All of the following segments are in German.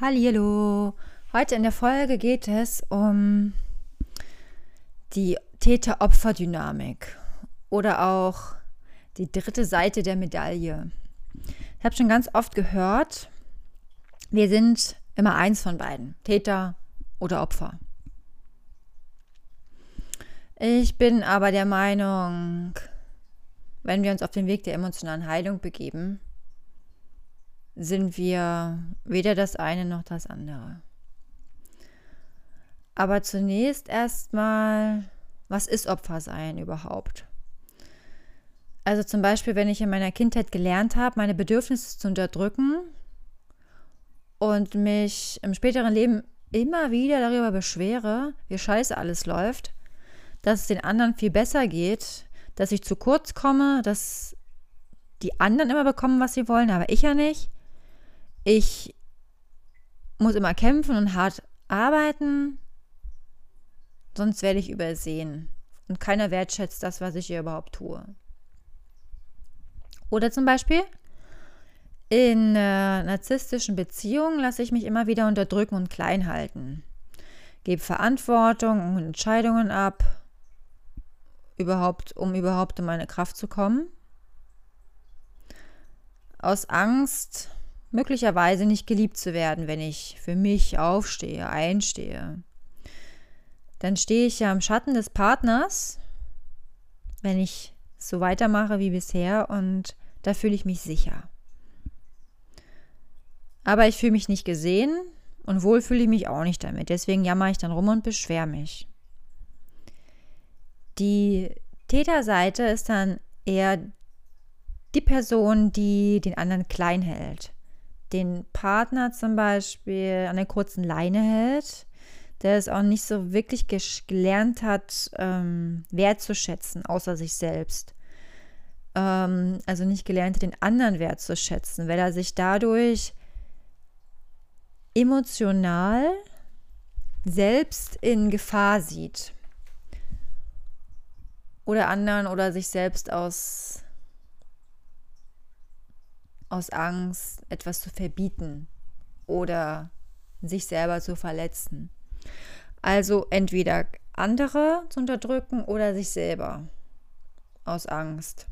Hallo. Heute in der Folge geht es um die Täter-Opfer-Dynamik oder auch die dritte Seite der Medaille. Ich habe schon ganz oft gehört, wir sind immer eins von beiden, Täter oder Opfer. Ich bin aber der Meinung, wenn wir uns auf den Weg der emotionalen Heilung begeben, sind wir weder das eine noch das andere. Aber zunächst erstmal, was ist Opfersein überhaupt? Also zum Beispiel, wenn ich in meiner Kindheit gelernt habe, meine Bedürfnisse zu unterdrücken und mich im späteren Leben immer wieder darüber beschwere, wie scheiße alles läuft, dass es den anderen viel besser geht, dass ich zu kurz komme, dass die anderen immer bekommen, was sie wollen, aber ich ja nicht, ich muss immer kämpfen und hart arbeiten, sonst werde ich übersehen. Und keiner wertschätzt das, was ich hier überhaupt tue. Oder zum Beispiel, in äh, narzisstischen Beziehungen lasse ich mich immer wieder unterdrücken und klein halten. Gebe Verantwortung und Entscheidungen ab, überhaupt, um überhaupt in meine Kraft zu kommen. Aus Angst, möglicherweise nicht geliebt zu werden, wenn ich für mich aufstehe, einstehe. Dann stehe ich ja im Schatten des Partners, wenn ich so weitermache wie bisher und da fühle ich mich sicher. Aber ich fühle mich nicht gesehen und wohl fühle ich mich auch nicht damit. Deswegen jammer ich dann rum und beschwere mich. Die Täterseite ist dann eher die Person, die den anderen klein hält den Partner zum Beispiel an der kurzen Leine hält, der es auch nicht so wirklich gelernt hat, ähm, wertzuschätzen, außer sich selbst. Ähm, also nicht gelernt den anderen wertzuschätzen, weil er sich dadurch emotional selbst in Gefahr sieht. Oder anderen oder sich selbst aus aus Angst, etwas zu verbieten oder sich selber zu verletzen. Also entweder andere zu unterdrücken oder sich selber aus Angst.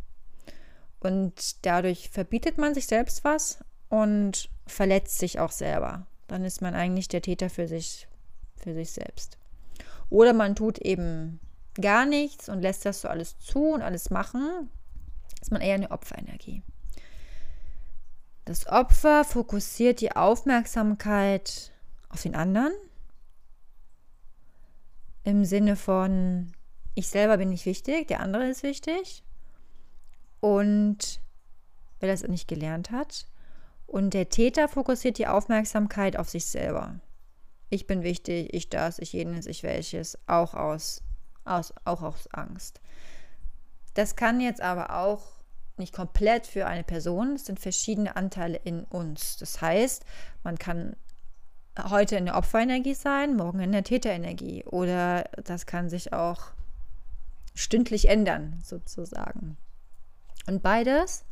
Und dadurch verbietet man sich selbst was und verletzt sich auch selber. Dann ist man eigentlich der Täter für sich, für sich selbst. Oder man tut eben gar nichts und lässt das so alles zu und alles machen. Ist man eher eine Opferenergie. Das Opfer fokussiert die Aufmerksamkeit auf den anderen im Sinne von, ich selber bin nicht wichtig, der andere ist wichtig. Und wer das nicht gelernt hat. Und der Täter fokussiert die Aufmerksamkeit auf sich selber. Ich bin wichtig, ich das, ich jenes, ich welches, auch aus, aus, auch aus Angst. Das kann jetzt aber auch nicht komplett für eine Person, es sind verschiedene Anteile in uns. Das heißt, man kann heute in der Opferenergie sein, morgen in der Täterenergie oder das kann sich auch stündlich ändern, sozusagen. Und beides,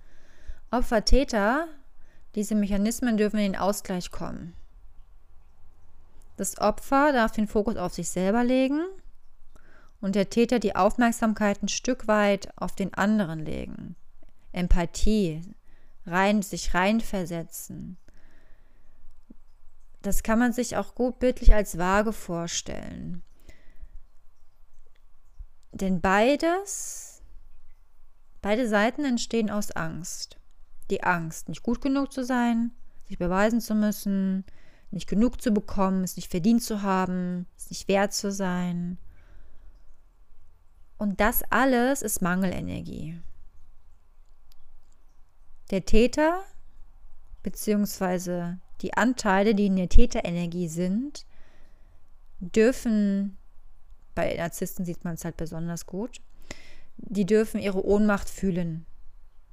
Opfer, Täter, diese Mechanismen dürfen in den Ausgleich kommen. Das Opfer darf den Fokus auf sich selber legen und der Täter die Aufmerksamkeit ein Stück weit auf den anderen legen. Empathie, rein, sich reinversetzen. Das kann man sich auch gut bildlich als Waage vorstellen. Denn beides, beide Seiten entstehen aus Angst. Die Angst, nicht gut genug zu sein, sich beweisen zu müssen, nicht genug zu bekommen, es nicht verdient zu haben, es nicht wert zu sein. Und das alles ist Mangelenergie. Der Täter bzw. die Anteile, die in der Täterenergie sind, dürfen, bei Narzissten sieht man es halt besonders gut, die dürfen ihre Ohnmacht fühlen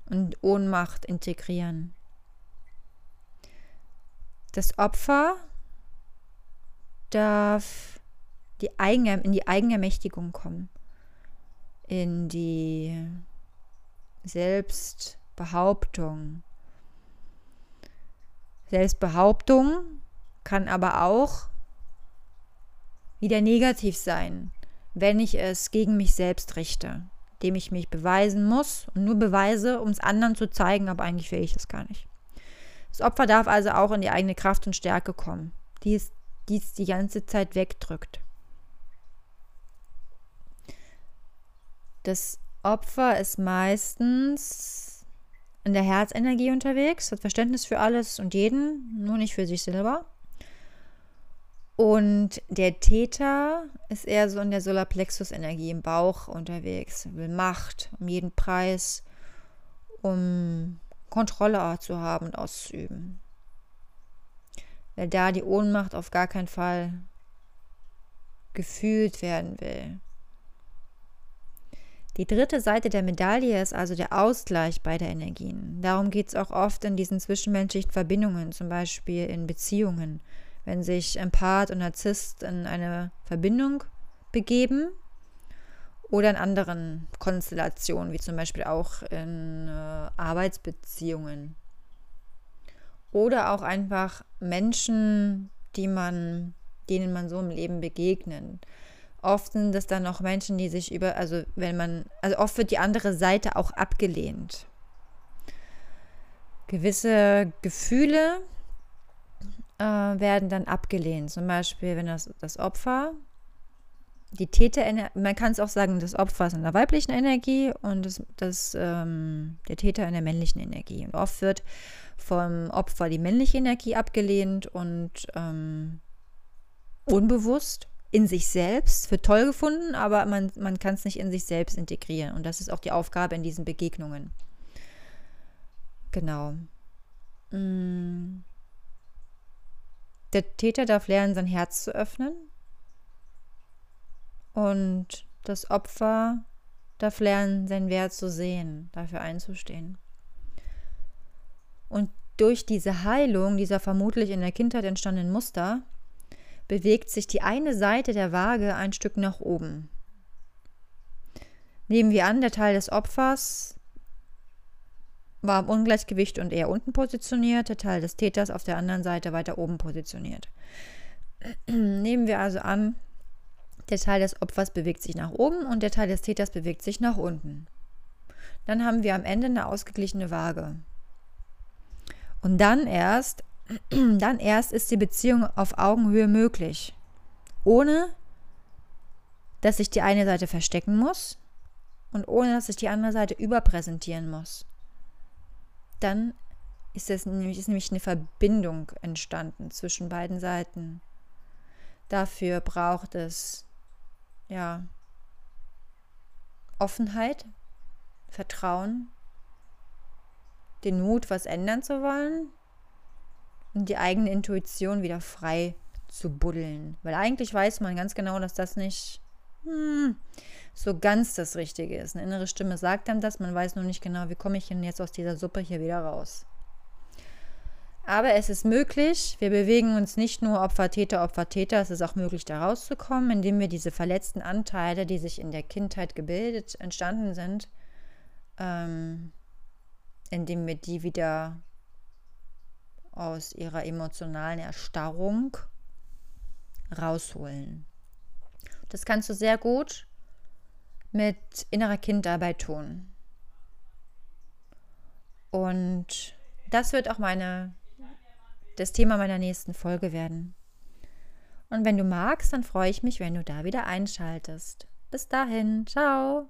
und Ohnmacht integrieren. Das Opfer darf die Eigen, in die Eigenermächtigung kommen, in die Selbst- Behauptung. Selbstbehauptung kann aber auch wieder negativ sein, wenn ich es gegen mich selbst richte, dem ich mich beweisen muss und nur beweise, um es anderen zu zeigen, aber eigentlich will ich es gar nicht. Das Opfer darf also auch in die eigene Kraft und Stärke kommen, die es, die, es die ganze Zeit wegdrückt. Das Opfer ist meistens in der Herzenergie unterwegs, hat Verständnis für alles und jeden, nur nicht für sich selber. Und der Täter ist eher so in der Solarplexus-Energie im Bauch unterwegs, will Macht um jeden Preis, um Kontrolle zu haben und auszuüben. Weil da die Ohnmacht auf gar keinen Fall gefühlt werden will. Die dritte Seite der Medaille ist also der Ausgleich beider Energien. Darum geht es auch oft in diesen zwischenmenschlichen Verbindungen, zum Beispiel in Beziehungen wenn sich Empath und Narzisst in eine Verbindung begeben oder in anderen Konstellationen, wie zum Beispiel auch in äh, Arbeitsbeziehungen. Oder auch einfach Menschen, die man, denen man so im Leben begegnet. Oft sind es dann auch Menschen, die sich über, also wenn man, also oft wird die andere Seite auch abgelehnt. Gewisse Gefühle äh, werden dann abgelehnt. Zum Beispiel, wenn das, das Opfer, die Täter, man kann es auch sagen, das Opfer ist in der weiblichen Energie und das, das, ähm, der Täter in der männlichen Energie. Und oft wird vom Opfer die männliche Energie abgelehnt und ähm, unbewusst in sich selbst, für toll gefunden, aber man, man kann es nicht in sich selbst integrieren. Und das ist auch die Aufgabe in diesen Begegnungen. Genau. Mm. Der Täter darf lernen, sein Herz zu öffnen. Und das Opfer darf lernen, seinen Wert zu sehen, dafür einzustehen. Und durch diese Heilung dieser vermutlich in der Kindheit entstandenen Muster bewegt sich die eine Seite der Waage ein Stück nach oben. Nehmen wir an, der Teil des Opfers war im Ungleichgewicht und eher unten positioniert, der Teil des Täters auf der anderen Seite weiter oben positioniert. Nehmen wir also an, der Teil des Opfers bewegt sich nach oben und der Teil des Täters bewegt sich nach unten. Dann haben wir am Ende eine ausgeglichene Waage. Und dann erst, dann erst ist die Beziehung auf Augenhöhe möglich. Ohne dass sich die eine Seite verstecken muss und ohne dass sich die andere Seite überpräsentieren muss dann ist, es nämlich, ist nämlich eine Verbindung entstanden zwischen beiden Seiten. Dafür braucht es ja Offenheit, Vertrauen, den Mut, was ändern zu wollen die eigene Intuition wieder frei zu buddeln. Weil eigentlich weiß man ganz genau, dass das nicht hm, so ganz das Richtige ist. Eine innere Stimme sagt einem das, man weiß nur nicht genau, wie komme ich denn jetzt aus dieser Suppe hier wieder raus. Aber es ist möglich, wir bewegen uns nicht nur Opfer, Täter, Opfer, Täter, es ist auch möglich, da rauszukommen, indem wir diese verletzten Anteile, die sich in der Kindheit gebildet, entstanden sind, ähm, indem wir die wieder aus ihrer emotionalen Erstarrung rausholen. Das kannst du sehr gut mit innerer Kindarbeit tun. Und das wird auch meine, das Thema meiner nächsten Folge werden. Und wenn du magst, dann freue ich mich, wenn du da wieder einschaltest. Bis dahin, ciao.